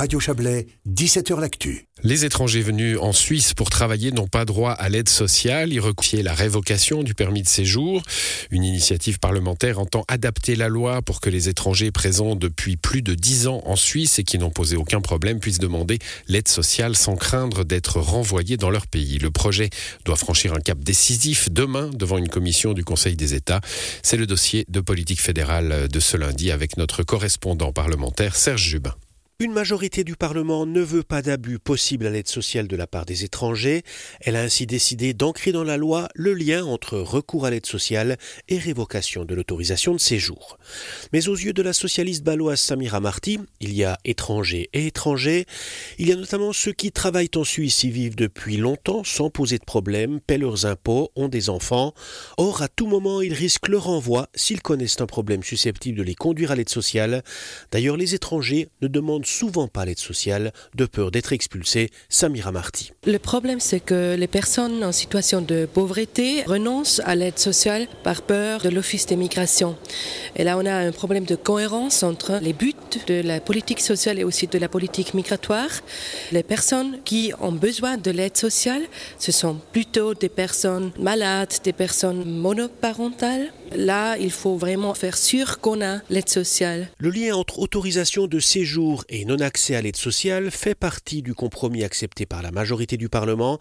Radio Chablais, 17h L'Actu. Les étrangers venus en Suisse pour travailler n'ont pas droit à l'aide sociale. Ils recouffier la révocation du permis de séjour. Une initiative parlementaire entend adapter la loi pour que les étrangers présents depuis plus de 10 ans en Suisse et qui n'ont posé aucun problème puissent demander l'aide sociale sans craindre d'être renvoyés dans leur pays. Le projet doit franchir un cap décisif demain devant une commission du Conseil des États. C'est le dossier de politique fédérale de ce lundi avec notre correspondant parlementaire Serge Jubin. Une majorité du Parlement ne veut pas d'abus possible à l'aide sociale de la part des étrangers. Elle a ainsi décidé d'ancrer dans la loi le lien entre recours à l'aide sociale et révocation de l'autorisation de séjour. Mais aux yeux de la socialiste baloise Samira Marty, il y a étrangers et étrangers. Il y a notamment ceux qui travaillent en Suisse y vivent depuis longtemps sans poser de problème, paient leurs impôts, ont des enfants. Or, à tout moment, ils risquent le renvoi s'ils connaissent un problème susceptible de les conduire à l'aide sociale. D'ailleurs, les étrangers ne demandent souvent pas l'aide sociale de peur d'être expulsés. Samira Marty. Le problème, c'est que les personnes en situation de pauvreté renoncent à l'aide sociale par peur de l'Office des migrations. Et là, on a un problème de cohérence entre les buts de la politique sociale et aussi de la politique migratoire. Les personnes qui ont besoin de l'aide sociale, ce sont plutôt des personnes malades, des personnes monoparentales. Là, il faut vraiment faire sûr qu'on a l'aide sociale. Le lien entre autorisation de séjour et non-accès à l'aide sociale fait partie du compromis accepté par la majorité du Parlement.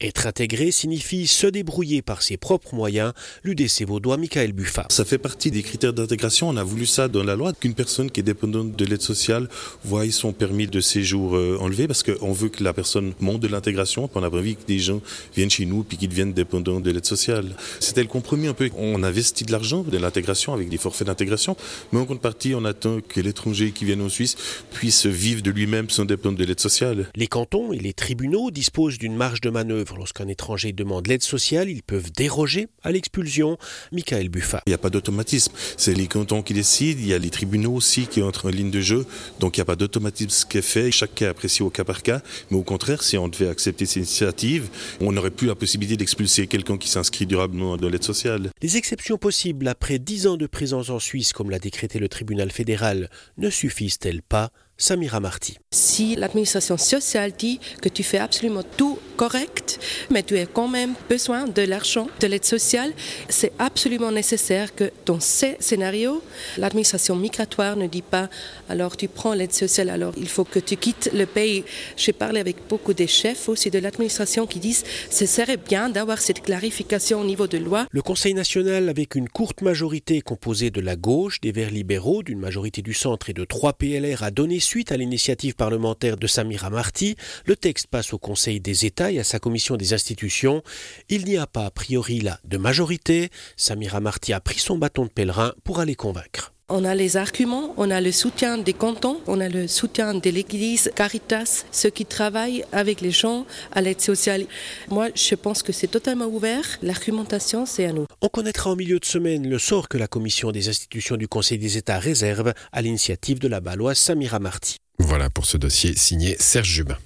Être intégré signifie se débrouiller par ses propres moyens, l'UDC Vaudois Michael Buffa. Ça fait partie des critères d'intégration. On a voulu ça dans la loi, qu'une personne qui est dépendante de l'aide sociale voie son permis de séjour euh, enlevé parce qu'on veut que la personne monte de l'intégration. On a pas envie que des gens viennent chez nous puis qu'ils deviennent dépendants de l'aide sociale. C'était le compromis un peu. On investit de l'argent de l'intégration avec des forfaits d'intégration, mais en contrepartie, on attend que l'étranger qui vient en Suisse puisse vivre de lui-même sans dépendre de l'aide sociale. Les cantons et les tribunaux disposent d'une marge de manœuvre. Lorsqu'un étranger demande l'aide sociale, ils peuvent déroger à l'expulsion. Michael Buffa. Il n'y a pas d'automatisme. C'est les cantons qui décident. Il y a les tribunaux aussi qui entrent en ligne de jeu. Donc il n'y a pas d'automatisme qui est fait. Chaque cas est apprécié au cas par cas. Mais au contraire, si on devait accepter ces initiatives, on n'aurait plus la possibilité d'expulser quelqu'un qui s'inscrit durablement dans l'aide sociale. Les exceptions possibles après dix ans de présence en Suisse, comme l'a décrété le tribunal fédéral, ne suffisent-elles pas? Samira Marty. Si l'administration sociale dit que tu fais absolument tout correct, mais tu as quand même besoin de l'argent, de l'aide sociale, c'est absolument nécessaire que dans ces scénarios, l'administration migratoire ne dit pas alors tu prends l'aide sociale, alors il faut que tu quittes le pays. J'ai parlé avec beaucoup des chefs aussi de l'administration qui disent ce serait bien d'avoir cette clarification au niveau de loi. Le Conseil national, avec une courte majorité composée de la gauche, des Verts libéraux, d'une majorité du centre et de trois PLR, a donné suite à l'initiative parlementaire de Samira Marty, le texte passe au Conseil des États à sa commission des institutions. Il n'y a pas a priori là de majorité. Samira Marty a pris son bâton de pèlerin pour aller convaincre. On a les arguments, on a le soutien des cantons, on a le soutien de l'Église, Caritas, ceux qui travaillent avec les gens à l'aide sociale. Moi, je pense que c'est totalement ouvert. L'argumentation, c'est à nous. On connaîtra en milieu de semaine le sort que la commission des institutions du Conseil des États réserve à l'initiative de la Baloise Samira Marty. Voilà pour ce dossier signé Serge Jubin.